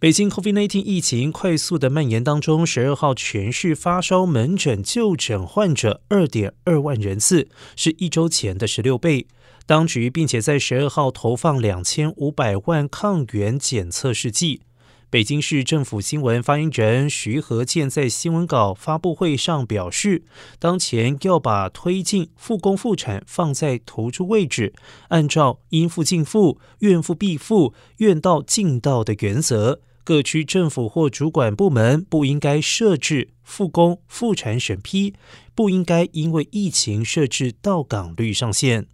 北京 COVID-19 疫情快速的蔓延当中，十二号全市发烧门诊就诊患者二点二万人次，是一周前的十六倍。当局并且在十二号投放两千五百万抗原检测试剂。北京市政府新闻发言人徐和建在新闻稿发布会上表示，当前要把推进复工复产放在突出位置，按照应付尽付、愿付必付、愿到尽到的原则，各区政府或主管部门不应该设置复工复产审批，不应该因为疫情设置到岗率上限。